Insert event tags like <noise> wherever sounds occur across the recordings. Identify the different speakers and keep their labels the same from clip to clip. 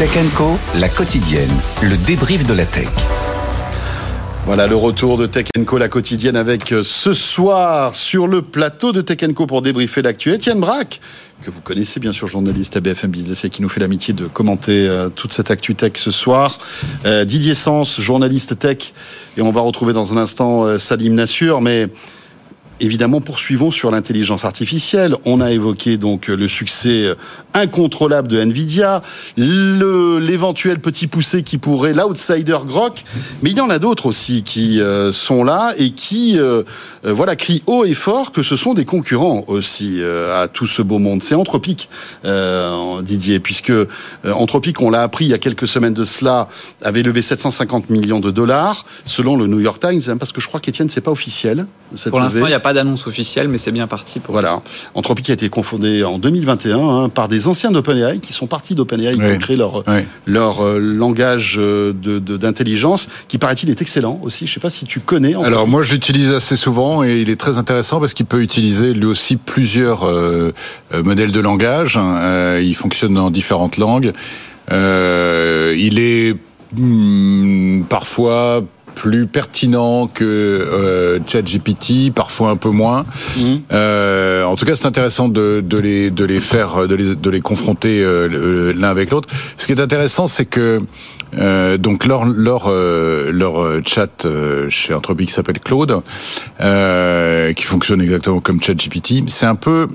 Speaker 1: Tech Co, la quotidienne, le débrief de la tech.
Speaker 2: Voilà le retour de Tech Co, la quotidienne, avec euh, ce soir sur le plateau de Tech pour débriefer l'actu. Étienne Braque, que vous connaissez bien sûr, journaliste à BFM Business et qui nous fait l'amitié de commenter euh, toute cette actu tech ce soir. Euh, Didier Sens, journaliste tech, et on va retrouver dans un instant Salim Nassur, mais évidemment, poursuivons sur l'intelligence artificielle. On a évoqué donc le succès incontrôlable de Nvidia, l'éventuel petit poussé qui pourrait, l'outsider Grok, mais il y en a d'autres aussi qui euh, sont là et qui, euh, euh, voilà, crient haut et fort que ce sont des concurrents aussi à tout ce beau monde. C'est Anthropique, Didier, puisque Anthropique, on l'a appris il y a quelques semaines de cela, avait levé 750 millions de dollars, selon le New York Times, hein, parce que je crois qu'Étienne, c'est pas officiel.
Speaker 3: Pour l'instant, il n'y a pas d'annonce officielle, mais c'est bien parti. Pour
Speaker 2: voilà. Anthropique a été confondé en 2021 hein, par des anciens d'OpenAI qui sont partis d'OpenAI, qui ont créé leur, leur euh, langage euh, d'intelligence, de, qui paraît-il est excellent aussi. Je ne sais pas si tu connais.
Speaker 4: Alors moi, je l'utilise assez souvent et il est très intéressant parce qu'il peut utiliser lui aussi plusieurs euh, modèles de langage. il fonctionne dans différentes langues. il est hmm, parfois plus pertinent que euh, ChatGPT, parfois un peu moins. Mhm. Euh, en tout cas, c'est intéressant de, de, les, de les faire, de les, de les confronter euh, l'un avec l'autre. Ce qui est intéressant, c'est que euh, donc leur leur euh, leur chat chez Anthropic s'appelle Claude, qui fonctionne exactement comme ChatGPT. C'est un peu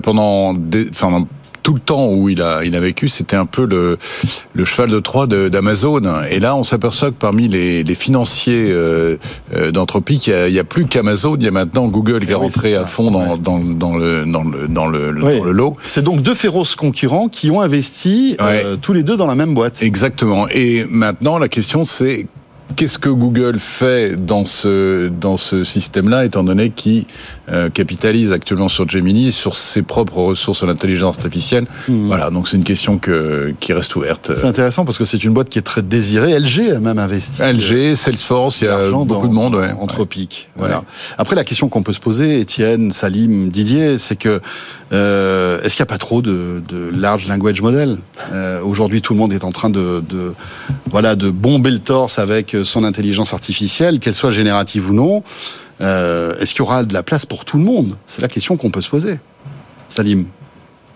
Speaker 4: pendant, des, enfin tout le temps où il a, il a vécu, c'était un peu le, le cheval de Troie d'Amazon. Et là, on s'aperçoit que parmi les, les financiers euh, euh d'Anthropique, il n'y a, a, plus qu'Amazon, il y a maintenant Google qui est eh rentré à fond dans, dans, dans, le, dans, le, dans, le, le lot.
Speaker 2: C'est donc deux féroces concurrents qui ont investi euh, tous les deux dans la même boîte.
Speaker 4: Exactement. Et maintenant, la question, c'est Qu'est-ce que Google fait dans ce dans ce système-là, étant donné qu'il euh, capitalise actuellement sur Gemini, sur ses propres ressources en intelligence artificielle hmm. Voilà, donc c'est une question que, qui reste ouverte.
Speaker 2: C'est intéressant parce que c'est une boîte qui est très désirée. LG a même investi.
Speaker 4: LG, Salesforce, il y a beaucoup de monde. Ouais.
Speaker 2: Anthropique. Voilà. Après, la question qu'on peut se poser, Étienne, Salim, Didier, c'est que euh, est-ce qu'il n'y a pas trop de, de large language model? Euh, Aujourd'hui, tout le monde est en train de, de, voilà, de bomber le torse avec son intelligence artificielle, qu'elle soit générative ou non. Euh, est-ce qu'il y aura de la place pour tout le monde? C'est la question qu'on peut se poser. Salim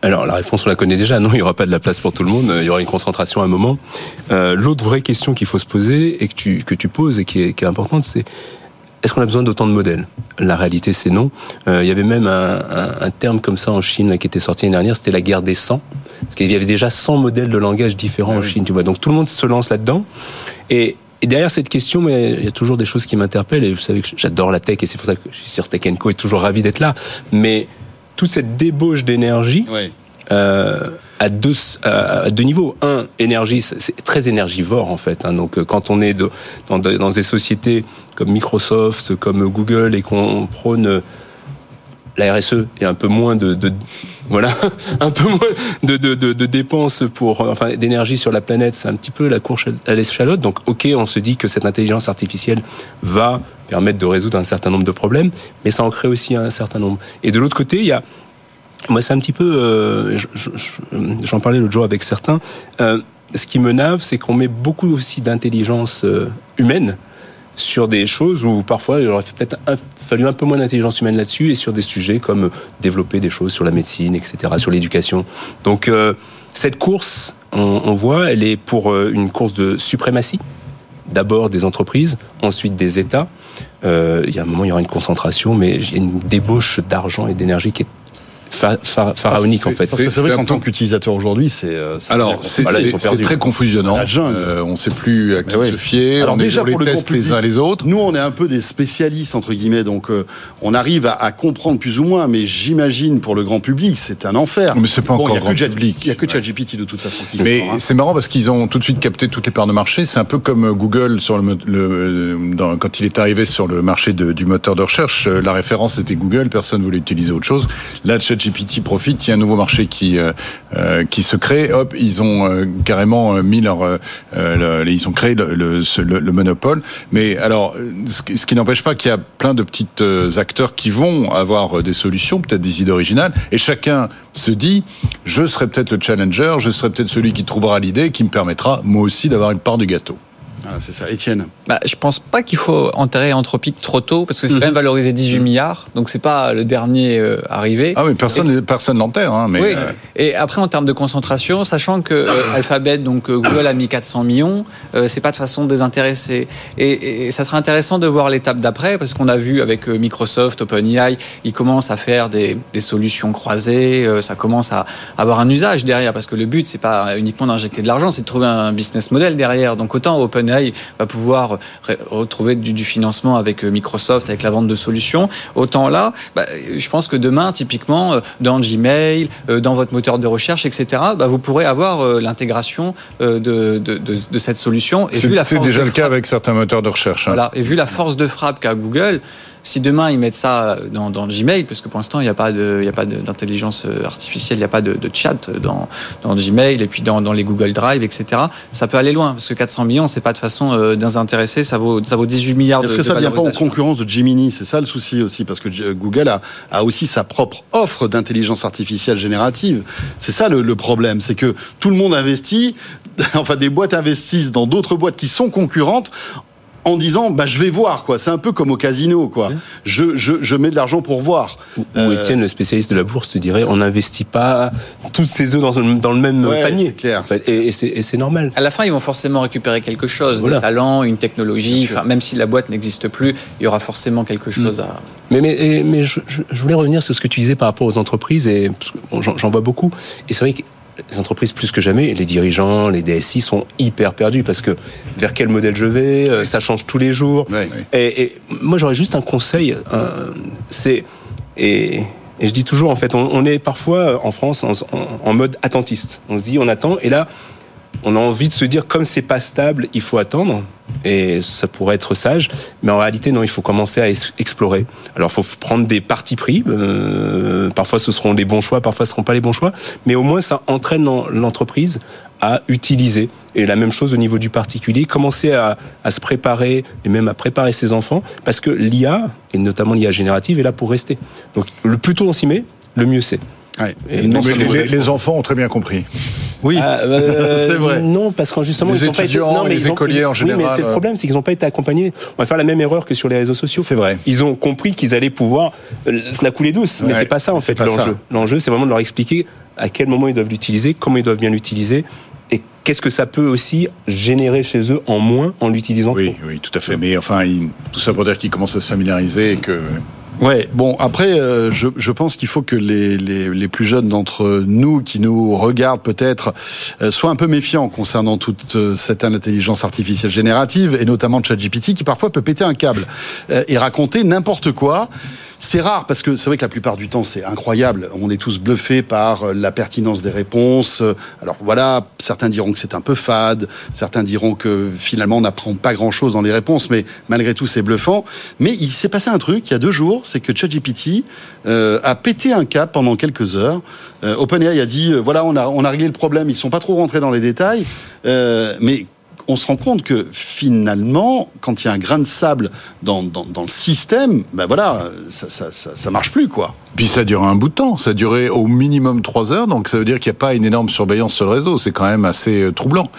Speaker 5: alors la réponse on la connaît déjà, non, il n'y aura pas de la place pour tout le monde, il y aura une concentration à un moment. Euh, L'autre vraie question qu'il faut se poser et que tu, que tu poses et qui est, qui est importante, c'est est-ce qu'on a besoin d'autant de modèles? La réalité, c'est non. Euh, il y avait même un, un, terme comme ça en Chine là, qui était sorti l'année dernière, c'était la guerre des 100. Parce qu'il y avait déjà 100 modèles de langage différents ah en Chine, tu vois. Donc tout le monde se lance là-dedans. Et, et, derrière cette question, mais il y a toujours des choses qui m'interpellent. Et vous savez que j'adore la tech et c'est pour ça que je suis sur Tech Co et toujours ravi d'être là. Mais toute cette débauche d'énergie... Euh, à deux, à deux niveaux. Un, énergie, c'est très énergivore en fait. Hein. Donc quand on est de, dans, dans, des sociétés comme Microsoft, comme Google, et qu'on prône la RSE et un peu moins de, voilà <laughs> un peu moins de, dépenses pour enfin d'énergie sur la planète c'est un petit peu la course à l'échalote donc ok on se dit que cette intelligence artificielle va permettre de résoudre un certain nombre de problèmes mais ça en crée aussi un certain nombre et de l'autre côté il y a moi, c'est un petit peu. Euh, j'en parlais l'autre jour avec certains. Euh, ce qui me nave, c'est qu'on met beaucoup aussi d'intelligence euh, humaine sur des choses où parfois il aurait peut-être fallu un peu moins d'intelligence humaine là-dessus et sur des sujets comme développer des choses sur la médecine, etc., sur l'éducation. Donc cette course, on, voit, elle est pour une course de suprématie. D'abord des entreprises, ensuite des États. Euh, il y a un moment, il y aura une concentration, mais il y a une débauche d'argent et d'énergie qui est pharaonique en fait.
Speaker 2: Parce que c'est vrai qu'en tant qu'utilisateur aujourd'hui, c'est euh,
Speaker 4: alors c'est très confusionnant. Euh, on ne sait plus à qui se fier. Alors on déjà pour les teste les uns les autres.
Speaker 2: Nous, on est un peu des spécialistes entre guillemets, donc euh, on arrive à, comprendre plus ou moins. Mais j'imagine pour le grand public, c'est un enfer.
Speaker 4: Mais c'est pas encore grand public.
Speaker 2: Il y a que ChatGPT de toute façon.
Speaker 4: Mais hein. c'est marrant parce qu'ils ont tout de suite capté toutes les parts de marché. C'est un peu comme Google sur le, quand il est arrivé sur le marché de, du moteur de recherche. La référence était Google, personne voulait utiliser autre chose. Là, ChatGPT ChatGPT profite, il y a un nouveau marché qui qui se crée. Hop, ils ont carrément mis leur, ils ont créé le, le, monopole. Mais alors, ce qui, n'empêche pas qu'il y a plein de petits acteurs qui vont avoir des solutions, peut-être des idées originales, et chacun se dit, je serai peut-être le challenger, je serai peut-être celui qui trouvera l'idée, qui me permettra moi aussi d'avoir une part du gâteau.
Speaker 2: Ah, c'est ça. Étienne
Speaker 3: bah, Je pense pas qu'il faut enterrer Anthropique trop tôt, parce que c'est quand même mhm. valorisé 18 milliards, donc c'est pas le dernier euh, arrivé.
Speaker 4: Ah oui, personne personne l'enterre. Hein, mais
Speaker 3: oui. Euh, Et après, en termes de concentration, sachant que euh, Alphabet, donc Google a mis 400 millions, c'est pas de façon désintéressée. Et, et, ça sera intéressant de voir l'étape d'après, parce qu'on a vu avec Microsoft, OpenAI, ils commencent à faire des, des solutions croisées, ça commence à avoir un usage derrière, parce que le but, c'est pas uniquement d'injecter de l'argent, c'est de trouver un business model derrière. Donc autant OpenAI va pouvoir retrouver du, financement avec euh, Microsoft, avec la vente de solutions. Autant là, bah, je pense que demain, typiquement, euh, dans Gmail, euh, dans votre moteur de recherche, etc., bah, vous pourrez avoir l'intégration de, de, cette solution.
Speaker 4: C'est déjà le cas avec certains moteurs de recherche.
Speaker 3: Hein. Voilà. Et vu la force de frappe qu'a Google, si demain ils mettent ça dans, dans Gmail, parce que pour l'instant il n'y a pas de, il a pas d'intelligence euh, artificielle, il n'y a pas de, chat dans, dans Gmail et puis dans, dans, les Google Drive, etc. Ça peut aller loin parce que 400 millions, c'est pas de façon euh, désintéressée, ça vaut, ça vaut 18 milliards.
Speaker 2: Est-ce que ça ne vient pas en concurrence de Gemini? C'est ça le souci aussi, parce que Google a, a aussi sa propre offre d'intelligence artificielle générative. C'est ça le, le problème, c'est que tout le monde investit, <laughs> enfin des boîtes investissent dans d'autres boîtes qui sont concurrentes en disant bah je vais voir quoi. C'est un peu comme au casino quoi. Je, je, je mets de l'argent pour voir.
Speaker 5: Ou, euh, Étienne, le spécialiste de la bourse, te dirait on n'investit pas toutes ses œufs dans, dans le même panier.
Speaker 2: Clair.
Speaker 5: Et, et c'est normal.
Speaker 3: À la fin, ils vont forcément récupérer quelque chose, des talents, une technologie. Enfin, même si la boîte n'existe plus, il y aura forcément quelque chose mm. à.
Speaker 5: Mais mais mais je, je, voulais revenir sur ce que tu disais par rapport aux entreprises et j'en vois beaucoup. Et c'est vrai que les entreprises plus que jamais, les dirigeants, les DSI sont hyper perdus parce que vers quel modèle je vais, euh, ça change tous les jours. Et, moi j'aurais juste un conseil, c'est et, je dis toujours en fait, on, est parfois en France en, mode attentiste. On se dit on attend et là on a envie de se dire comme c'est pas stable, il faut attendre et ça pourrait être sage, mais en réalité non, il faut commencer à explorer. Alors il faut prendre des partis pris, euh, parfois ce seront les bons choix, parfois ce seront pas les bons choix, mais au moins ça entraîne l'entreprise à utiliser. Et la même chose au niveau du particulier, commencer à, à, se préparer et même à préparer ses enfants, parce que l'IA, et notamment l'IA générative, est là pour rester. Donc le plus tôt on s'y met, le mieux c'est.
Speaker 4: Ouais. les, enfants ont très bien compris.
Speaker 2: Oui, ah, euh, <laughs> c'est vrai.
Speaker 5: Non, parce qu'en justement,
Speaker 4: les ils étudiants, pas été, non, les écoliers en général.
Speaker 5: Oui, mais c'est le problème, c'est qu'ils n'ont pas été accompagnés. On va faire la même erreur que sur les réseaux sociaux.
Speaker 4: C'est vrai.
Speaker 5: Ils ont compris qu'ils allaient pouvoir euh, se la couler douce, mais c'est pas ça en fait l'enjeu. L'enjeu, c'est vraiment de leur expliquer à quel moment ils doivent l'utiliser, comment ils doivent bien l'utiliser, et qu'est-ce que ça peut aussi générer chez eux en moins en l'utilisant.
Speaker 4: Oui, oui, tout à fait. Mais enfin, tout ça pour dire qu'ils commencent à se familiariser et que
Speaker 2: Ouais, bon, après, euh, je, je, pense qu'il faut que les, les, les plus jeunes d'entre nous qui nous regardent peut-être euh, soient un peu méfiants concernant toute euh, cette intelligence artificielle générative et notamment ChatGPT qui parfois peut péter un câble et raconter n'importe quoi. C'est rare parce que c'est vrai que la plupart du temps c'est incroyable. On est tous bluffés par euh, la pertinence des réponses. Alors voilà, certains diront que c'est un peu fade, certains diront que finalement on n'apprend pas grand-chose dans les réponses, mais malgré tout c'est bluffant. Mais il s'est passé un truc il y a deux jours, c'est que ChatGPT euh, a pété un cap pendant quelques heures. Euh, OpenAI a dit euh, voilà on a on a réglé le problème. Ils sont pas trop rentrés dans les détails, mais on se rend compte que finalement, quand il y a un grain de sable dans, dans, le système, ben voilà, ça, ça, ça, marche plus, quoi.
Speaker 4: Puis ça dure un bout de temps, ça a duré au minimum trois heures, donc ça veut dire qu'il n'y a pas une énorme surveillance sur le réseau, c'est quand même assez euh, troublant.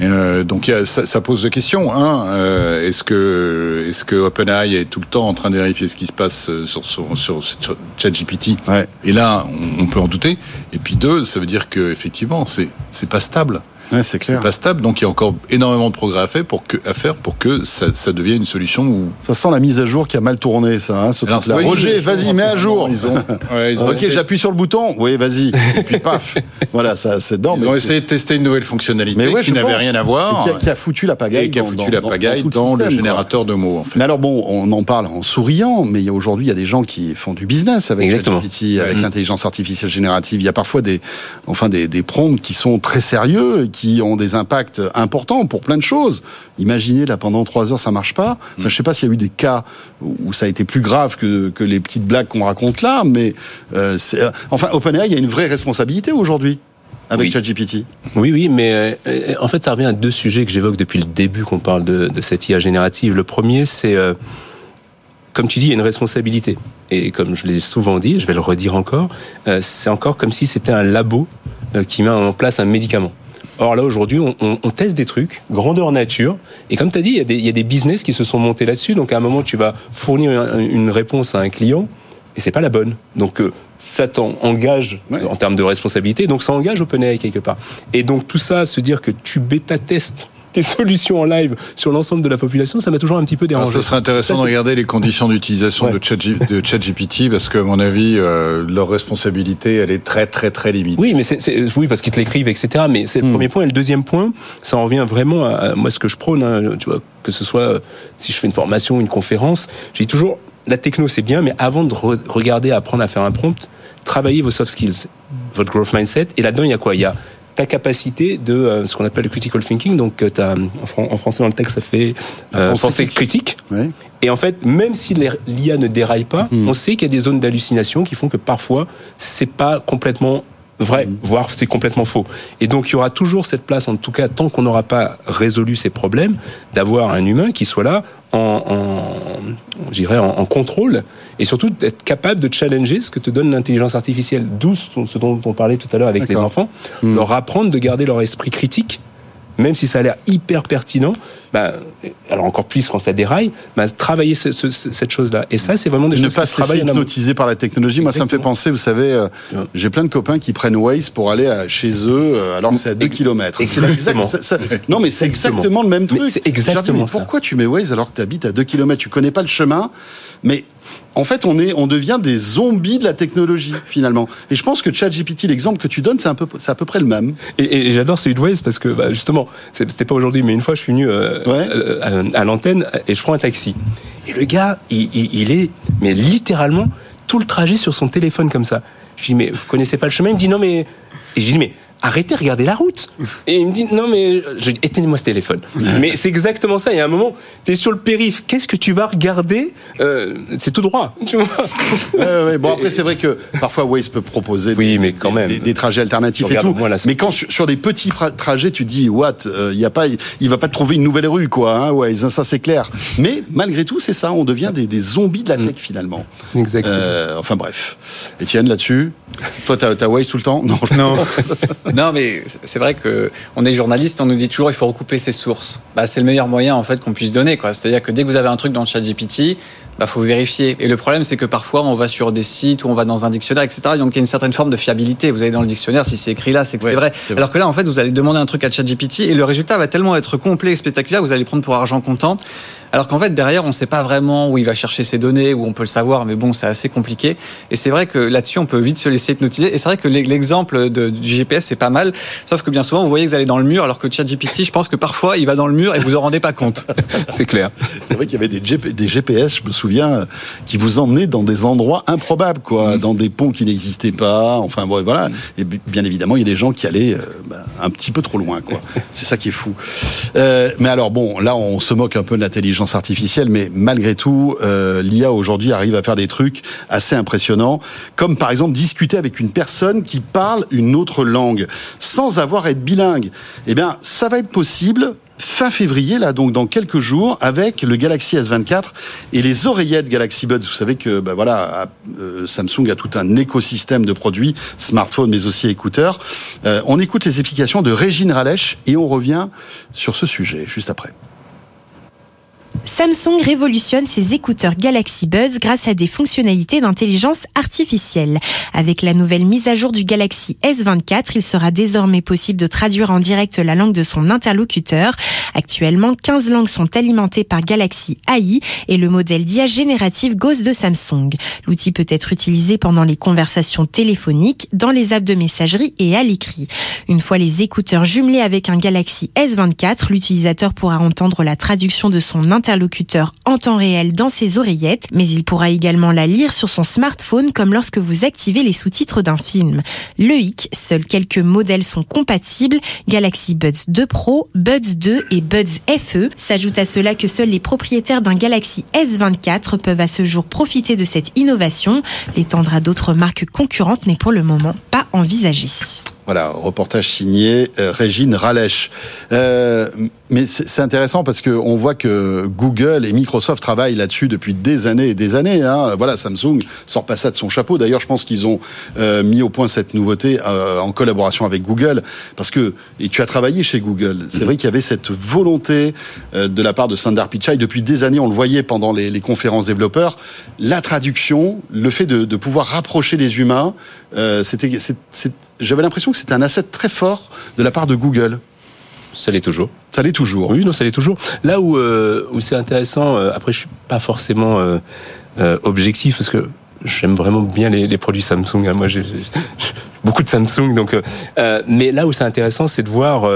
Speaker 4: Euh, donc ça, pose deux questions. Un, euh, est-ce que que OpenAI est tout le temps en train de vérifier ce qui se passe sur sur, sur ChatGPT? Ouais. Et là, on, on, peut en douter. Et puis deux, ça veut dire que effectivement, c'est pas stable
Speaker 2: c'est clair.
Speaker 4: pas stable, donc il y a encore énormément de progrès à faire pour que, à faire pour que ça, ça devienne une solution où...
Speaker 2: Ça sent la mise à jour qui a mal tourné, ça. Hein, ce Roger, vas-y, mets à jour. Ils ont... <laughs> ok, j'appuie sur le bouton. Oui, vas-y. Et puis paf. <laughs> voilà, ça, c'est dedans.
Speaker 4: Ils ont essayé de tester une nouvelle fonctionnalité qui n'avait rien à voir.
Speaker 2: Et qui, a, foutu la pagaille.
Speaker 4: Et qui a foutu la pagaille dans, le, générateur de mots. En fait.
Speaker 2: Mais alors bon, on en parle en souriant, mais aujourd'hui, il y a des gens qui font du business avec GPT, avec l'intelligence artificielle générative. Il y a parfois des, enfin des, des prompts qui sont très sérieux, qui qui ont des impacts importants pour plein de choses. Imaginez là pendant trois heures ça marche pas. Enfin, je sais pas s'il y a eu des cas où ça a été plus grave que, que les petites blagues qu'on raconte là, mais euh, euh, enfin OpenAI il y a une vraie responsabilité aujourd'hui avec
Speaker 5: Oui.
Speaker 2: ChatGPT.
Speaker 5: Oui, oui, mais euh, en fait, ça revient à deux sujets que j'évoque depuis le début qu'on parle de, de cette IA générative. Le premier, c'est, euh, comme tu dis, il y a une responsabilité. Et comme je l'ai souvent dit, je vais le redire encore, euh, c'est encore comme si c'était un labo qui met en place un médicament. Or là, aujourd'hui, on, on- on teste des trucs, grandeur nature, et comme tu as dit, il y, a des, il y a des business qui se sont montés là-dessus, donc à un moment, tu vas fournir un- une réponse à un client, et c'est pas la bonne. Donc euh, ça t'engage
Speaker 2: Ouais.
Speaker 5: en termes de responsabilité, donc ça engage OpenAI quelque part. Et donc tout ça, se dire que tu bêta-testes tes solutions en live sur l'ensemble de la population, ça m'a toujours un petit peu
Speaker 4: Alors,
Speaker 5: dérangé.
Speaker 4: ça serait intéressant
Speaker 5: Ça,
Speaker 4: de regarder les conditions d'utilisation
Speaker 5: Ouais.
Speaker 4: de Chatg- de ChatGPT parce que, à mon avis, euh, leur responsabilité, elle est très, très, très limitée.
Speaker 5: Oui, mais c'est, c'est- oui, parce qu'ils te l'écrivent, etc. Mais c'est le
Speaker 2: Hmm.
Speaker 5: premier point. Et le deuxième point, ça en revient vraiment à, à moi ce que je prône. hein, tu vois, que ce soit euh, si je fais une formation, une conférence, je dis toujours la techno c'est bien, mais avant de re- regarder, apprendre à faire un prompt, travaillez vos soft skills, votre growth mindset. Et là-dedans, il y a quoi? Il y a ta capacité de euh, ce qu'on appelle le critical thinking. Donc, euh, t'as, en, fran- en français dans le texte, ça fait euh,
Speaker 2: pensée critique. Ouais.
Speaker 5: Et en fait, même si l'IA ne déraille pas,
Speaker 2: Mm.
Speaker 5: on sait qu'il y a des zones d'hallucination qui font que parfois, c'est pas complètement vrai,
Speaker 2: Mm.
Speaker 5: voire c'est complètement faux. Et donc, il y aura toujours cette place, en tout cas, tant qu'on n'aura pas résolu ces problèmes, d'avoir un humain qui soit là en, en contrôle et surtout d'être capable de challenger ce que te donne l'intelligence artificielle. D'où ce ce dont on parlait tout à l'heure avec les enfants,
Speaker 2: Mm.
Speaker 5: leur apprendre de garder leur esprit critique même si ça a l'air hyper pertinent, bah, alors encore plus quand ça déraille, bah, travailler ce- ce- ce- cette chose-là. Et ça, c'est vraiment des
Speaker 2: ne
Speaker 5: choses
Speaker 2: pas
Speaker 5: qui se
Speaker 2: se laisser hypnotiser par la technologie. Moi, ça me fait penser, vous savez, euh,
Speaker 5: Ouais.
Speaker 2: j'ai plein de copains qui prennent Waze pour aller à- chez eux euh, alors que c'est à 2
Speaker 5: Ex-
Speaker 2: km.
Speaker 5: exactement.
Speaker 2: non, mais c'est exactement le même truc.
Speaker 5: C'est exactement ça.
Speaker 2: pourquoi tu mets Waze alors que tu habites à 2 km Tu connais pas le chemin, mais en fait, on, est, on devient des zombies de la technologie, finalement. Et je pense que ChatGPT, l'exemple que tu donnes, c'est un peu, c'est à peu près le même.
Speaker 5: Et, et j'adore celui de Waze parce que bah, justement, c'était pas aujourd'hui, mais une fois je suis venu euh,
Speaker 2: Ouais.
Speaker 5: euh, à, à l'antenne et je prends un taxi. Et le gars, il, il- il est, mais littéralement, tout le trajet sur son téléphone comme ça. Je dis, mais vous connaissez pas le chemin? Il me dit, non, mais. Et je dis, mais arrêtez, regardez la route. Et il me dit, non, mais. Éteignez-moi ce téléphone. mais c'est exactement ça. Il y a un moment, tu es sur le périph', qu'est-ce que tu vas regarder? Euh, C'est tout droit, tu vois? <laughs>
Speaker 2: Ouais, ouais, ouais. Bon, après, c'est vrai que parfois Waze peut proposer
Speaker 5: Oui,
Speaker 2: des,
Speaker 5: mais
Speaker 2: des-
Speaker 5: quand même.
Speaker 2: des- des trajets alternatifs et tout. mais quand sur, sur des petits trajets, tu te dis, what, il y a pas, il va pas te trouver une nouvelle rue, quoi. Hein, Waze, hein, ça c'est clair. Mais malgré tout, c'est ça, on devient des, des zombies de la tech finalement.
Speaker 5: Exactement.
Speaker 2: Euh, enfin bref. Étienne, là-dessus, toi, t'as as Waze tout le temps? Non. je
Speaker 3: Non. <laughs> <laughs> non, mais c'est vrai que on est journaliste, on nous dit toujours il faut recouper ses sources. Bah, c'est le meilleur moyen en fait qu'on puisse donner. C'est-à-dire que dès que vous avez un truc dans le chat GPT, bah, faut vérifier. Et le problème, c'est que parfois on va sur des sites ou on va dans un dictionnaire, etc. Donc il y a une certaine forme de fiabilité. Vous allez dans le dictionnaire, si c'est écrit là, c'est que
Speaker 2: Ouais,
Speaker 3: c'est vrai.
Speaker 2: vrai.
Speaker 3: Alors que là, en fait, vous allez demander un truc à chat GPT et le résultat va tellement être complet et spectaculaire, vous allez prendre pour argent comptant. Alors qu'en fait, derrière, on ne sait pas vraiment où il va chercher ses données, où on peut le savoir, mais bon, c'est assez compliqué. Et c'est vrai que là-dessus, on peut vite se laisser hypnotiser. Et c'est vrai que l'e- l'exemple de- du GPS, c'est pas mal. Sauf que bien souvent, vous voyez que vous allez dans le mur, alors que ChatGPT, je pense que parfois, il va dans le mur et vous en rendez pas compte. <laughs>
Speaker 5: C'est clair.
Speaker 2: C'est vrai qu'il y avait des, GP des GPS, je me souviens, qui vous emmenaient dans des endroits improbables, quoi, dans des ponts qui n'existaient pas. Enfin, bon, voilà. Et bi- bien évidemment, il y a des gens qui allaient euh, bah, un petit peu trop loin, quoi. C'est ça qui est fou. Euh, mais alors, bon, là, on se moque un peu de l'intelligence artificielle, mais malgré tout, euh, l'IA aujourd'hui arrive à faire des trucs assez impressionnants, comme par exemple discuter avec une personne qui parle une autre langue, sans avoir à être bilingue. Eh bien, ça va être possible fin février, là, donc dans quelques jours, avec le Galaxy S24 et les oreillettes Galaxy Buds. Vous savez que bah, voilà, euh, Samsung a tout un écosystème de produits, smartphones, mais aussi écouteurs. Euh, on écoute les explications de Régine Ralèche et on revient sur ce sujet juste après.
Speaker 6: Samsung révolutionne ses écouteurs Galaxy Buds grâce à des fonctionnalités d'intelligence artificielle. Avec la nouvelle mise à jour du Galaxy S24, il sera désormais possible de traduire en direct la langue de son interlocuteur. Actuellement, 15 langues sont alimentées par Galaxy AI et le modèle d'IA générative Ghost de Samsung. L'outil peut être utilisé pendant les conversations téléphoniques, dans les apps de messagerie et à l'écrit. Une fois les écouteurs jumelés avec un Galaxy S24, l'utilisateur pourra entendre la traduction de son interlocuteur en temps réel dans ses oreillettes, mais il pourra également la lire sur son smartphone comme lorsque vous activez les sous-titres d'un film. Le hic, seuls quelques modèles sont compatibles, Galaxy Buds 2 Pro, Buds 2 et Buds FE. S'ajoute à cela que seuls les propriétaires d'un Galaxy S24 peuvent à ce jour profiter de cette innovation. L'étendre à d'autres marques concurrentes n'est pour le moment pas envisagé.
Speaker 2: Voilà, reportage signé euh, Régine Ralèche. Euh, mais c'est intéressant parce que on voit que Google et Microsoft travaillent là-dessus depuis des années et des années. Hein. Voilà, Samsung sort pas ça de son chapeau. D'ailleurs, je pense qu'ils ont euh, mis au point cette nouveauté euh, en collaboration avec Google, parce que et tu as travaillé chez Google. C'est vrai qu'il y avait cette volonté euh, de la part de Sundar Pichai depuis des années. On le voyait pendant les, les conférences développeurs. La traduction, le fait de, de pouvoir rapprocher les humains, euh, c'était, j'avais l'impression que c'était un asset très fort de la part de Google.
Speaker 5: Ça l'est toujours.
Speaker 2: Ça l'est toujours.
Speaker 5: Oui, non, ça l'est toujours. Là où, euh, où c'est intéressant, euh, après, je suis pas forcément euh, objectif parce que j'aime vraiment bien les, les produits Samsung. hein. Moi, j'ai beaucoup de Samsung, donc. mais là où c'est intéressant, c'est de voir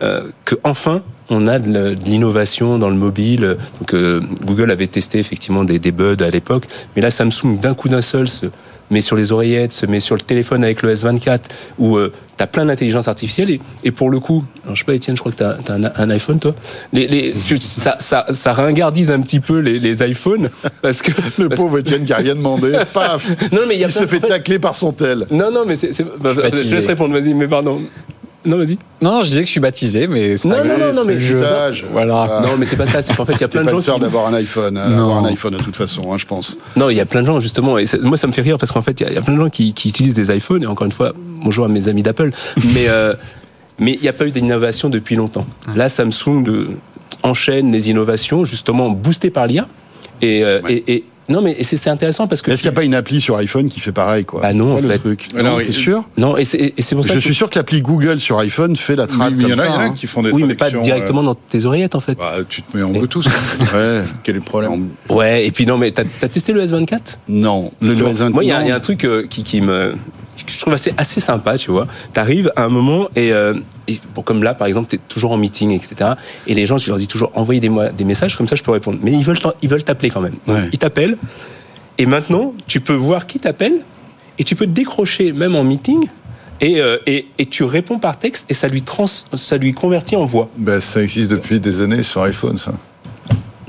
Speaker 5: que enfin. On a de l'innovation dans le mobile. Donc, Google avait testé effectivement des, des buds à l'époque, mais là Samsung d'un coup d'un seul se met sur les oreillettes, se met sur le téléphone avec le S24, où euh, tu as plein d'intelligence artificielle. Et, et pour le coup, alors, je sais pas Étienne, je crois que tu as, un, un iPhone toi. Les, les, tu- ça, ça, ça ringardise un petit peu les, les iPhones parce que <laughs>
Speaker 2: Le
Speaker 5: parce-
Speaker 2: pauvre Étienne qui a rien demandé, <laughs> paf
Speaker 5: Non, mais il y a
Speaker 2: Il
Speaker 5: plein
Speaker 2: se fait tacler par son tel.
Speaker 5: Non, non, mais c'est. bah,
Speaker 3: suis
Speaker 5: je
Speaker 3: baptisé.
Speaker 5: laisse répondre, vas-y, mais pardon. Non, vas-y.
Speaker 3: Non, non, je disais que je suis baptisé, mais c'est
Speaker 5: Non,
Speaker 3: pas
Speaker 5: non,
Speaker 3: grave,
Speaker 5: non, non,
Speaker 3: c'est
Speaker 5: mais-
Speaker 3: le jeu.
Speaker 2: Putage.
Speaker 3: Voilà.
Speaker 2: Ah.
Speaker 5: Non, mais c'est pas ça, c'est qu'en fait, il y a <laughs> plein de
Speaker 2: pas
Speaker 5: gens.
Speaker 2: le sort
Speaker 5: qui-
Speaker 2: d'avoir un iPhone, hein,
Speaker 3: Non.
Speaker 2: avoir un iPhone de toute façon, hein, je pense.
Speaker 5: Non, il y a plein de gens justement, et c'est- moi ça me fait rire parce qu'en fait il y a- il y, a plein de gens qui, qui utilisent des iPhones et encore une fois, bonjour à mes amis d'Apple, <laughs> mais euh, mais il n'y a pas eu d'innovation depuis longtemps. Là, Samsung euh, enchaîne les innovations justement boostées par l'IA et, euh,
Speaker 2: Ouais.
Speaker 5: et, et- non mais c'est intéressant parce que
Speaker 2: Est-ce qu'il n'y a pas une appli sur iPhone qui fait pareil quoi
Speaker 5: Bah non, en
Speaker 2: le
Speaker 5: fait.
Speaker 2: truc.
Speaker 4: Alors,
Speaker 2: Non, t'es sûr
Speaker 5: non et c'est pour ça
Speaker 2: Je
Speaker 5: que
Speaker 2: suis sûr que l'appli Google sur iPhone fait la
Speaker 4: Oui,
Speaker 2: trad
Speaker 4: mais il y
Speaker 2: comme
Speaker 4: en a,
Speaker 2: ça.
Speaker 4: y en a
Speaker 2: hein.
Speaker 4: qui font des
Speaker 5: oui mais pas directement dans tes oreillettes en fait.
Speaker 4: euh, bah, tu te mets en Bluetooth. <laughs>
Speaker 2: Ouais.
Speaker 4: Quel est le problème
Speaker 5: Ouais et puis non mais t'as as testé le S24
Speaker 2: Non, le, le S20
Speaker 5: Moi, il y, a
Speaker 2: non.
Speaker 5: il y a un truc euh, qui, qui me je trouve assez, assez sympa, tu vois. T'arrives à un moment et, euh, et bon, comme là, par exemple, t'es toujours en meeting, etc. Et les gens, tu leur dis toujours envoyez des, messages, comme ça je peux répondre. Mais ils veulent ils veulent t'appeler quand même.
Speaker 2: Ouais.
Speaker 5: Ils t'appellent. Et maintenant, tu peux voir qui t'appelle et tu peux te décrocher même en meeting. Et, euh, et, et tu réponds par texte et ça lui, trans, ça lui convertit en voix.
Speaker 4: bah, Ça existe depuis des années sur iPhone, ça.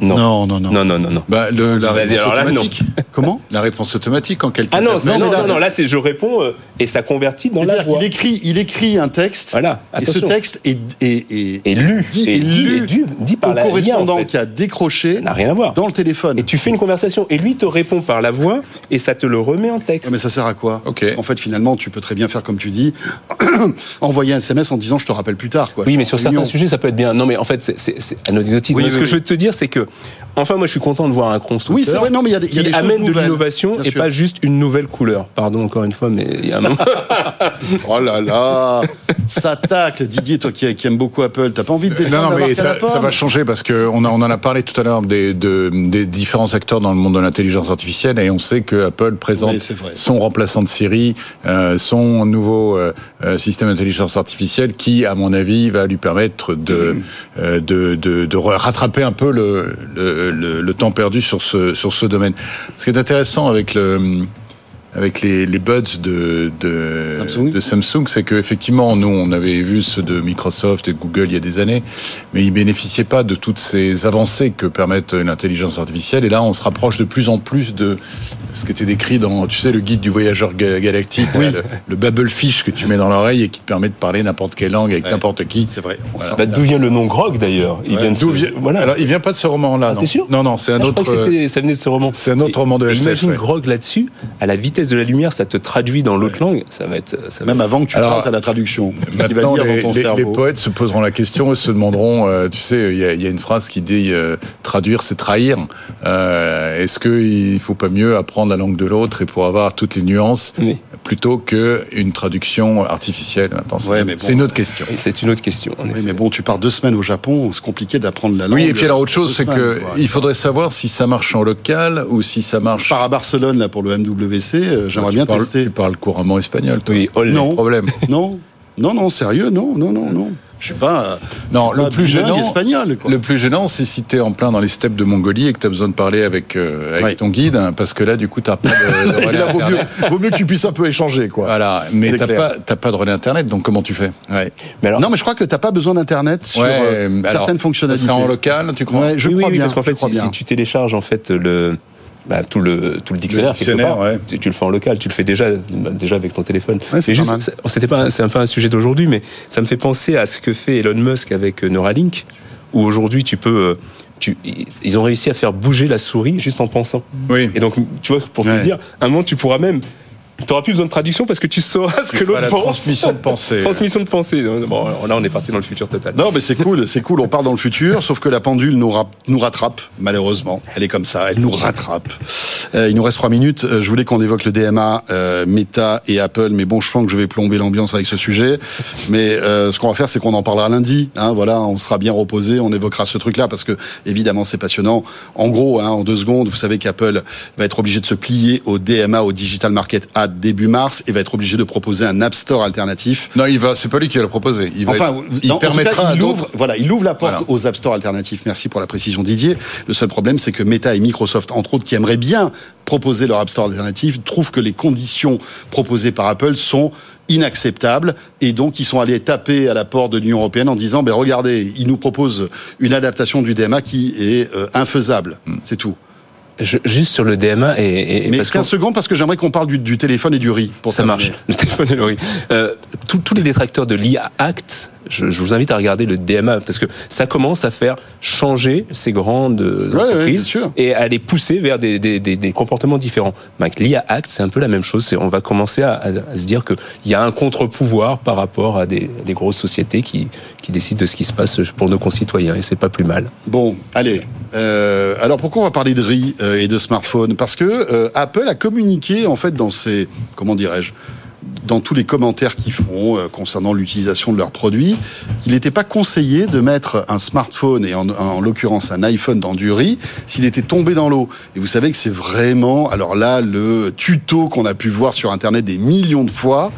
Speaker 5: Non.
Speaker 2: Non, non, non.
Speaker 5: Non, non, non, non.
Speaker 4: Bah, le- la, réponse
Speaker 5: alors là, non.
Speaker 4: automatique.
Speaker 2: Comment?
Speaker 4: La réponse automatique quand quelqu'un.
Speaker 5: Ah non, non,
Speaker 2: là-
Speaker 5: non, non, là, c'est je réponds euh, et ça convertit dans la voix.
Speaker 2: qu'il écrit, il écrit un texte,
Speaker 5: Voilà,
Speaker 2: et ce
Speaker 5: attention.
Speaker 2: texte est, est, est,
Speaker 5: Et lu,
Speaker 2: dit, est
Speaker 5: dit,
Speaker 2: lu
Speaker 5: dit, dit par
Speaker 2: au
Speaker 5: la IA, en
Speaker 2: correspondant
Speaker 5: fait.
Speaker 2: qui a décroché
Speaker 5: Ça n'a rien à voir.
Speaker 2: dans le téléphone.
Speaker 5: Et tu fais une conversation et lui te répond par la voix et ça te le remet en texte.
Speaker 2: Mais ça sert à quoi?
Speaker 4: Ok.
Speaker 2: En fait, finalement, tu peux très bien faire comme tu dis, <clears throat> envoyer un SMS en disant je te rappelle plus tard. Quoi.
Speaker 5: oui, mais
Speaker 2: en
Speaker 5: sur certains sujets, ça peut être bien. Non, mais en fait, c'est-.
Speaker 2: Oui,
Speaker 5: Mais ce que je veux te dire, c'est que, enfin, moi, je suis content de voir un constructeur
Speaker 2: Oui, c'est vrai, non, mais il y a des, il y a
Speaker 5: qui
Speaker 2: des
Speaker 5: amène de l'innovation et pas juste une nouvelle couleur. Pardon encore une fois, mais il y a un moment. <laughs>
Speaker 2: Oh là là, ça tacle. Didier, toi qui, qui aime beaucoup Apple, t'as pas envie de défendre
Speaker 4: Non, non, mais ça, va changer parce que on, a, on en a parlé tout à l'heure des, de- des différents acteurs dans le monde de l'intelligence artificielle et on sait que Apple présente
Speaker 2: Oui,
Speaker 4: son remplaçant de Siri, euh, son nouveau euh, euh, système d'intelligence artificielle qui, à mon avis, va lui permettre de, euh, de, de, de rattraper un peu le, le, le- le temps perdu sur ce, sur ce domaine. Ce qui est intéressant avec le avec les, les buds de, de
Speaker 2: Samsung.
Speaker 4: de Samsung, c'est que effectivement, nous, on avait vu ceux de Microsoft et de Google il y a des années, mais ils bénéficiaient pas de toutes ces avancées que permettent l'intelligence artificielle. Et là, on se rapproche de plus en plus de ce qui était décrit dans, tu sais, le guide du voyageur ga- galactique, le, le Babelfish que tu mets dans l'oreille et qui te permet de parler n'importe quelle langue avec
Speaker 2: Ouais.
Speaker 4: n'importe qui.
Speaker 2: C'est vrai.
Speaker 4: Voilà.
Speaker 5: Bah, D'où vient le nom Grog d'ailleurs? Il
Speaker 2: Ouais,
Speaker 5: vient de ce- Voilà.
Speaker 4: Alors, il vient pas de ce roman-là.
Speaker 5: Ah,
Speaker 4: non.
Speaker 5: t'es sûr?
Speaker 4: Non, non, c'est un
Speaker 5: Ah, je
Speaker 4: autre.
Speaker 5: crois que ça venait de ce roman.
Speaker 4: c'est un autre roman de SF,
Speaker 5: Imagine
Speaker 4: ouais.
Speaker 5: Grog là-dessus, à la vitesse vitesse de la lumière, ça te traduit dans l'autre langue, ça va être. Ça va
Speaker 2: Même avant que tu
Speaker 4: Alors,
Speaker 2: parles, t'as la traduction. Qu'il va
Speaker 4: Maintenant,
Speaker 2: dire
Speaker 4: les,
Speaker 2: dans ton
Speaker 4: les-
Speaker 2: cerveau.
Speaker 4: les poètes se poseront la question et se demanderont, euh, tu sais, il y, a- il y a une phrase qui dit euh, traduire, c'est trahir. Euh, Est-ce qu'il faut pas mieux apprendre la langue de l'autre et pour avoir toutes les nuances
Speaker 5: Oui.
Speaker 4: plutôt que une traduction artificielle? C'est
Speaker 2: Ouais, mais bon.
Speaker 4: c'est une autre question.
Speaker 5: C'est une autre question. en
Speaker 2: Oui,
Speaker 5: effet.
Speaker 2: mais bon, tu pars deux semaines au Japon, c'est compliqué d'apprendre la langue.
Speaker 4: Oui, et puis alors autre chose, c'est
Speaker 2: semaines,
Speaker 4: que
Speaker 2: quoi.
Speaker 4: il faudrait savoir si ça marche en local ou si ça
Speaker 2: Je
Speaker 4: marche.
Speaker 2: pars à Barcelone là pour le MWC, euh, j'aimerais
Speaker 4: tu
Speaker 2: bien
Speaker 4: parles,
Speaker 2: tester.
Speaker 4: Tu parles couramment espagnol, toi.
Speaker 5: Oui, olé.
Speaker 2: Non.
Speaker 4: Problème. <laughs>
Speaker 2: Non, non, non, sérieux, non, non, non, non. Je suis pas. euh,
Speaker 4: Non,
Speaker 2: pas
Speaker 4: le plus gênant,
Speaker 2: espagnol. Quoi.
Speaker 4: le plus gênant, c'est si t'es en plein dans les steppes de Mongolie et que t'as besoin de parler avec euh, avec
Speaker 2: Ouais.
Speaker 4: ton guide, hein, parce que là, du coup, t'as pas de, <laughs> de
Speaker 2: Et
Speaker 4: relais
Speaker 2: là, vaut mieux, vaut mieux que tu puisses un peu échanger, quoi.
Speaker 4: Voilà, mais t'as pas t'as pas de relais internet, donc comment tu fais?
Speaker 2: Ouais.
Speaker 5: Mais alors-
Speaker 2: non, mais je crois que t'as pas besoin d'internet sur euh,
Speaker 4: alors,
Speaker 2: certaines fonctionnalités.
Speaker 4: Ça sera en local, tu crois?
Speaker 2: Ouais, je
Speaker 5: oui,
Speaker 2: crois
Speaker 5: oui,
Speaker 2: bien.
Speaker 5: parce qu'en fait, si, si tu télécharges en fait le bah, tout le tout le dictionnaire, quelque
Speaker 4: dictionnaire,
Speaker 5: part,
Speaker 4: ouais.
Speaker 5: tu, le fais en local, tu le fais déjà déjà avec ton téléphone.
Speaker 2: Ouais, c'est
Speaker 5: juste, c'était pas un- c'est un peu un sujet d'aujourd'hui, mais ça me fait penser à ce que fait Elon Musk avec euh, Neuralink, où aujourd'hui tu peux euh, tu, ils ont réussi à faire bouger la souris juste en pensant.
Speaker 4: Oui.
Speaker 5: Et donc, tu vois, pour
Speaker 2: Ouais.
Speaker 5: te dire, un moment, tu pourras même. Tu n'auras plus besoin de traduction parce que tu sauras ce que l'autre
Speaker 4: la
Speaker 5: pense.
Speaker 4: transmission de pensée.
Speaker 5: Transmission de pensée. Bon, alors là, on est parti dans le futur total.
Speaker 2: Non, mais c'est cool, c'est cool. On part dans le futur, sauf que la pendule nous, ra- nous rattrape, malheureusement. Elle est comme ça, elle nous rattrape. Euh, il nous reste trois minutes. Euh, je voulais qu'on évoque le DMA, euh, Meta et Apple, mais bon, je sens que je vais plomber l'ambiance avec ce sujet. Mais ce qu'on va faire, c'est qu'on en parlera lundi. Hein, voilà, on sera bien reposé, on évoquera ce truc-là parce que évidemment, c'est passionnant. En gros, hein, en deux secondes, vous savez qu'Apple va être obligé de se plier au DMA, au Digital Market Act début mars, et va être obligé de proposer un App Store alternatif
Speaker 4: Non, il va. C'est pas lui qui va le proposer. Il va.
Speaker 2: Enfin,
Speaker 4: il
Speaker 2: non,
Speaker 4: permettra
Speaker 2: cas, il ouvre, voilà, il ouvre la porte
Speaker 4: Voilà.
Speaker 2: aux App Store alternatifs. Merci pour la précision, Didier. Le seul problème, c'est que Meta et Microsoft, entre autres, qui aimeraient bien proposer leur App Store alternatif, trouvent que les conditions proposées par Apple sont inacceptables et donc ils sont allés taper à la porte de l'Union européenne en disant ben regardez ils nous proposent une adaptation du DMA qui est euh, infaisable
Speaker 4: Hmm.
Speaker 2: c'est tout
Speaker 5: Je- juste sur le DMA et, et
Speaker 2: mais
Speaker 5: parce
Speaker 2: 15
Speaker 5: que
Speaker 2: secondes parce que j'aimerais qu'on parle du, du téléphone et du riz pour
Speaker 5: ça
Speaker 2: terminer.
Speaker 5: marche. <laughs> Le téléphone et le riz. Euh, tous- tous les détracteurs de l'IA Act, je, je vous invite à regarder le DMA parce que ça commence à faire changer ces grandes euh,
Speaker 2: Ouais, ouais,
Speaker 5: entreprises
Speaker 2: sûr.
Speaker 5: et à les pousser vers des, des, des, des comportements différents. L'IA Act, c'est un peu la même chose. On va commencer à, à- à se dire qu'il y a un contre-pouvoir par rapport à des, grosses sociétés qui, qui décident de ce qui se passe pour nos concitoyens et c'est pas plus mal.
Speaker 2: Bon, allez. Euh, alors pourquoi on va parler de riz euh, et de smartphone Parce que euh, Apple a communiqué en fait dans ses comment dirais-je dans tous les commentaires qu'ils font euh, concernant l'utilisation de leurs produits, qu'il n'était pas conseillé de mettre un smartphone et en, en l'occurrence un iPhone dans du riz s'il était tombé dans l'eau. Et vous savez que c'est vraiment, alors là, le tuto qu'on a pu voir sur Internet des millions de fois,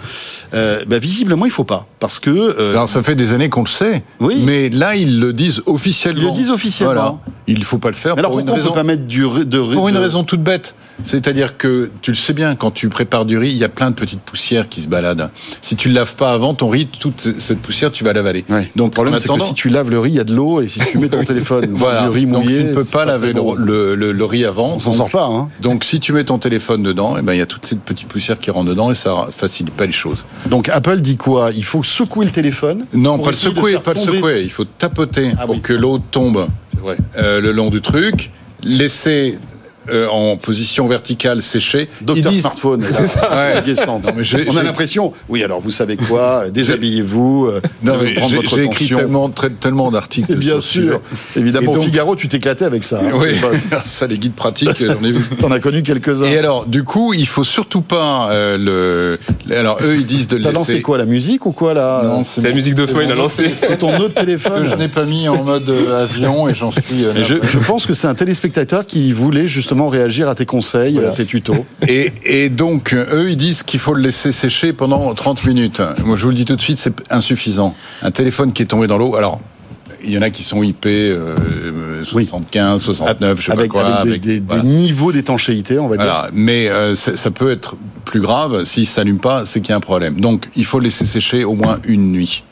Speaker 2: euh, bah, visiblement il faut pas, parce que euh,
Speaker 4: Alors ça fait des années qu'on le sait.
Speaker 2: Oui.
Speaker 4: Mais là, ils le disent officiellement.
Speaker 2: Ils le disent officiellement.
Speaker 4: Voilà. Il faut pas le faire
Speaker 2: mais alors
Speaker 4: pour une
Speaker 2: on
Speaker 4: raison.
Speaker 2: peut pas mettre du riz de
Speaker 4: Pour une raison toute bête. C'est-à-dire que tu le sais bien, quand tu prépares du riz, il y a plein de petites poussières qui se baladent. Si tu le laves pas avant ton riz, toute cette poussière, tu vas l'avaler.
Speaker 2: Ouais.
Speaker 4: Donc
Speaker 2: le problème, c'est que si tu laves le riz, il y a de l'eau, et si tu mets ton <laughs> téléphone
Speaker 4: voilà.
Speaker 2: du riz
Speaker 4: Donc
Speaker 2: mouillé,
Speaker 4: tu ne peux pas laver
Speaker 2: bon.
Speaker 4: le, le- le riz avant.
Speaker 2: On s'en
Speaker 4: Donc-
Speaker 2: sort pas, hein.
Speaker 4: Donc si tu mets ton téléphone dedans, eh ben il y a toute cette petite poussière qui rentre dedans et ça facilite pas les choses.
Speaker 2: Donc Apple dit quoi? Il faut secouer le téléphone.
Speaker 4: Non, pas le secouer, pas le secouer. Il faut tapoter
Speaker 2: Ah
Speaker 4: pour
Speaker 2: oui.
Speaker 4: que l'eau tombe
Speaker 2: vrai.
Speaker 4: euh, le long du truc, laisser euh, en position verticale sécher.
Speaker 2: Docteur
Speaker 4: disent-
Speaker 2: smartphone. <laughs>
Speaker 4: C'est ça, ouais.
Speaker 2: Descente.
Speaker 4: Non, mais j'ai-
Speaker 2: On a l'impression. Oui, alors vous savez quoi Déshabillez-vous. euh,
Speaker 4: Non, mais
Speaker 2: prendre
Speaker 4: j'ai
Speaker 2: votre
Speaker 4: j'ai écrit tellement, très- tellement d'articles.
Speaker 2: Bien
Speaker 4: sur ce sujet.
Speaker 2: sûr. Évidemment,
Speaker 4: donc-
Speaker 2: Figaro, tu t'éclatais avec ça. hein. <laughs>
Speaker 4: Oui, <laughs> ça, les guides pratiques, j'en ai vu.
Speaker 2: T'en as connu quelques-uns.
Speaker 4: Et alors, du coup, il faut surtout pas euh, le. Alors, eux, ils disent de le
Speaker 2: T'as
Speaker 4: laisser.
Speaker 2: lancé quoi La musique ou quoi là
Speaker 5: C'est la musique de feu, il a lancé.
Speaker 2: C'est ton autre
Speaker 4: que
Speaker 2: téléphone
Speaker 4: je n'ai pas mis en mode euh, avion et j'en suis. euh,
Speaker 2: Et je,
Speaker 4: navré.
Speaker 2: je pense que c'est un téléspectateur qui voulait justement réagir à tes conseils, à tes tutos. <laughs>
Speaker 4: Et, et donc, eux, ils disent qu'il faut le laisser sécher pendant 30 minutes. Moi, je vous le dis tout de suite, c'est insuffisant. Un téléphone qui est tombé dans l'eau, alors, il y en a qui sont IP euh, euh, 75, 69, je sais
Speaker 2: avec,
Speaker 4: pas quoi.
Speaker 2: avec des,
Speaker 4: avec-
Speaker 2: des- des
Speaker 4: voilà.
Speaker 2: niveaux d'étanchéité, on va dire.
Speaker 4: Voilà. Mais euh, ça peut être plus grave. S'il ne s'allume pas, c'est qu'il y a un problème. Donc, il faut le laisser sécher au moins une nuit.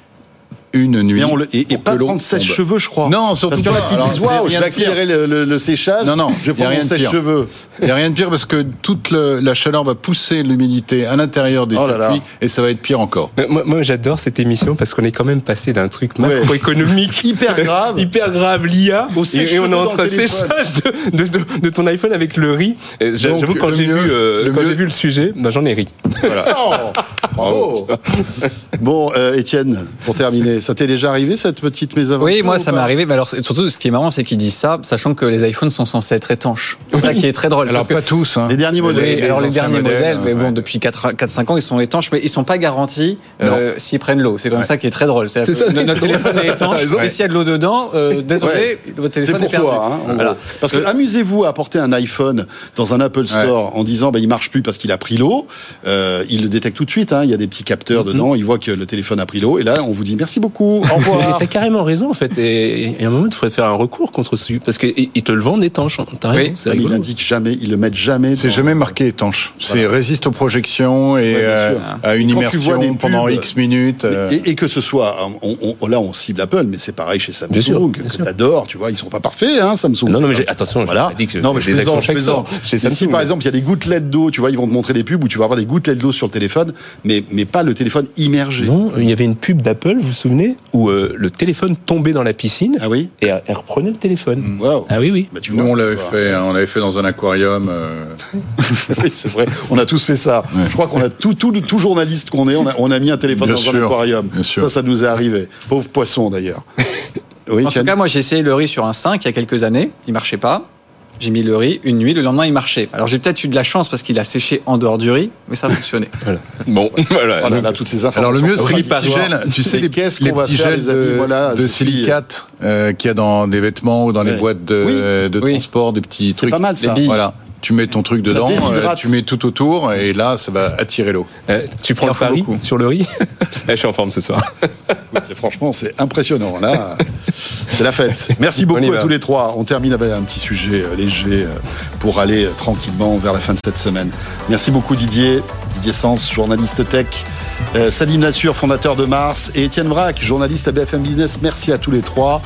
Speaker 4: Une nuit.
Speaker 2: Mais on le- et, et pas
Speaker 4: que
Speaker 2: prendre sèche-cheveux, je crois.
Speaker 4: Non, surtout
Speaker 2: Parce qu'il y en a
Speaker 4: pas.
Speaker 2: qui disent Waouh, je vais accélérer le, le- le séchage.
Speaker 4: Non, non,
Speaker 2: je
Speaker 4: y a
Speaker 2: prends
Speaker 4: rien
Speaker 2: mon
Speaker 4: de pire.
Speaker 2: sèche-cheveux.
Speaker 4: Il n'y a rien de pire parce que toute le- la chaleur va pousser l'humidité à l'intérieur des
Speaker 2: Oh là là.
Speaker 4: circuits et ça va être pire encore.
Speaker 5: Mais Moi, moi, j'adore cette émission parce qu'on est quand même passé d'un truc
Speaker 2: Ouais.
Speaker 5: macroéconomique <laughs>
Speaker 2: Hyper grave. <laughs>
Speaker 5: hyper grave, l'IA, et, on est entre séchage de, de, de, de ton iPhone avec le riz. J'avoue, quand j'ai vu, euh, quand vu le sujet, ben, j'en ai ri.
Speaker 2: Oh, bravo. Bon, euh, Étienne, pour terminer, ça t'est déjà arrivé cette petite mésaventure
Speaker 3: Oui, moi
Speaker 2: ou
Speaker 3: ça m'est arrivé. Mais alors surtout, ce qui est marrant, c'est qu'ils disent ça, sachant que les iPhones sont censés être étanches. C'est ça qui est très drôle.
Speaker 4: Alors
Speaker 3: parce que-
Speaker 4: pas tous. Hein.
Speaker 2: Les derniers modèles.
Speaker 3: Oui,
Speaker 2: les
Speaker 3: alors les derniers modèles, mais bon,
Speaker 4: ouais.
Speaker 3: depuis 4-5 ans, ils sont étanches, mais ils sont pas garantis euh, s'ils prennent l'eau. C'est comme
Speaker 4: Ouais.
Speaker 3: ça qui est très drôle. C'est
Speaker 5: ça,
Speaker 3: notre téléphone est <laughs> étanche, et s'il y a de l'eau dedans, euh, désolé,
Speaker 2: Ouais.
Speaker 3: votre téléphone est perdu.
Speaker 2: hein. Parce que
Speaker 3: Euh,
Speaker 2: amusez-vous à apporter un iPhone dans un Apple Store en disant bah, il marche plus parce qu'il a pris l'eau. Euh, il le détecte tout de suite. hein. Il y a des petits capteurs
Speaker 3: Mhm.
Speaker 2: dedans. Il voit que le téléphone a pris l'eau. Et là, on vous dit merci beaucoup. Au
Speaker 5: Mais
Speaker 2: revoir.
Speaker 5: T'as carrément raison en fait. Et, et à un moment, il faudrait faire un recours contre ce parce qu'ils ils te le vendent étanche. hein. T'as raison,
Speaker 3: Oui.
Speaker 5: c'est
Speaker 2: Mais il
Speaker 5: rigolo.
Speaker 2: indique jamais. Ils le mettent jamais.
Speaker 4: C'est
Speaker 2: dans-
Speaker 4: jamais marqué étanche. C'est résiste aux projections et
Speaker 2: Ouais,
Speaker 4: euh, à une
Speaker 2: Et quand tu vois
Speaker 4: immersion
Speaker 2: des
Speaker 4: pendant
Speaker 2: pubs-
Speaker 4: X minutes. euh,
Speaker 2: Et, et que ce soit, on- on- là on cible Apple, mais c'est pareil chez Samsung,
Speaker 5: Bien sûr, bien
Speaker 2: que
Speaker 5: sûr.
Speaker 2: t'adores, tu vois, ils sont pas parfaits, hein, Samsung.
Speaker 5: Non, non, mais attention,
Speaker 2: voilà.
Speaker 5: dit que
Speaker 2: non, mais je plaisante, je plaisante.
Speaker 5: chez
Speaker 2: si par exemple il y a des gouttelettes d'eau, tu vois, ils vont te montrer des pubs où tu vas avoir des gouttelettes d'eau sur le téléphone, mais mais pas le téléphone immergé.
Speaker 5: Non, il y avait une pub d'Apple, vous vous souvenez, où euh, le téléphone tombait dans la piscine
Speaker 2: Ah oui.
Speaker 5: et elle reprenait le téléphone.
Speaker 2: Waouh.
Speaker 5: Ah oui, oui.
Speaker 2: Bah, tu
Speaker 4: Nous,
Speaker 2: vois,
Speaker 4: on l'avait fait, hein, on l'avait fait dans un aquarium. euh, <laughs>
Speaker 2: oui, c'est vrai. On a tous fait ça. Je crois qu'on a tout, tout, tout journaliste qu'on est, on a, on a mis un téléphone
Speaker 4: Bien
Speaker 2: dans un aquarium.
Speaker 4: bien sûr.
Speaker 2: Ça, ça nous est arrivé. Pauvre poisson d'ailleurs. <laughs> Oui,
Speaker 3: En tout cas, moi j'ai essayé le riz sur un 5 il y a quelques années, il marchait pas. J'ai mis le riz une nuit, le lendemain il marchait. Alors j'ai peut-être eu de la chance parce qu'il a séché en dehors du riz, mais ça a fonctionné. <laughs>
Speaker 5: Voilà. Bon, <laughs> voilà.
Speaker 2: Oh là
Speaker 5: Donc,
Speaker 2: là, toutes ces
Speaker 4: Alors
Speaker 2: informations.
Speaker 4: le mieux, c'est les
Speaker 2: contradictoires.
Speaker 4: petits gels. Tu sais, les, les petits gels de,
Speaker 2: Voilà,
Speaker 4: silicate euh, qu'il y a dans des vêtements ou dans les boîtes de,
Speaker 2: Oui.
Speaker 4: de
Speaker 3: Oui.
Speaker 4: transport, des petits
Speaker 2: C'est
Speaker 4: trucs.
Speaker 2: pas mal ça.
Speaker 4: Voilà. Tu mets ton truc dedans, euh, tu mets tout autour et là, ça va attirer l'eau.
Speaker 5: euh, tu prends le pari sur le riz <laughs> Eh, Je suis en forme ce soir.
Speaker 2: Oui, franchement, c'est impressionnant. Là, c'est la fête. Merci <laughs> beaucoup à tous les trois. On termine avec un petit sujet euh, léger pour aller tranquillement vers la fin de cette semaine. Merci beaucoup Didier, Didier Sens, journaliste tech. Salim Nassur, fondateur de Mars, et Étienne Braque, journaliste à BFM Business. Merci à tous les trois.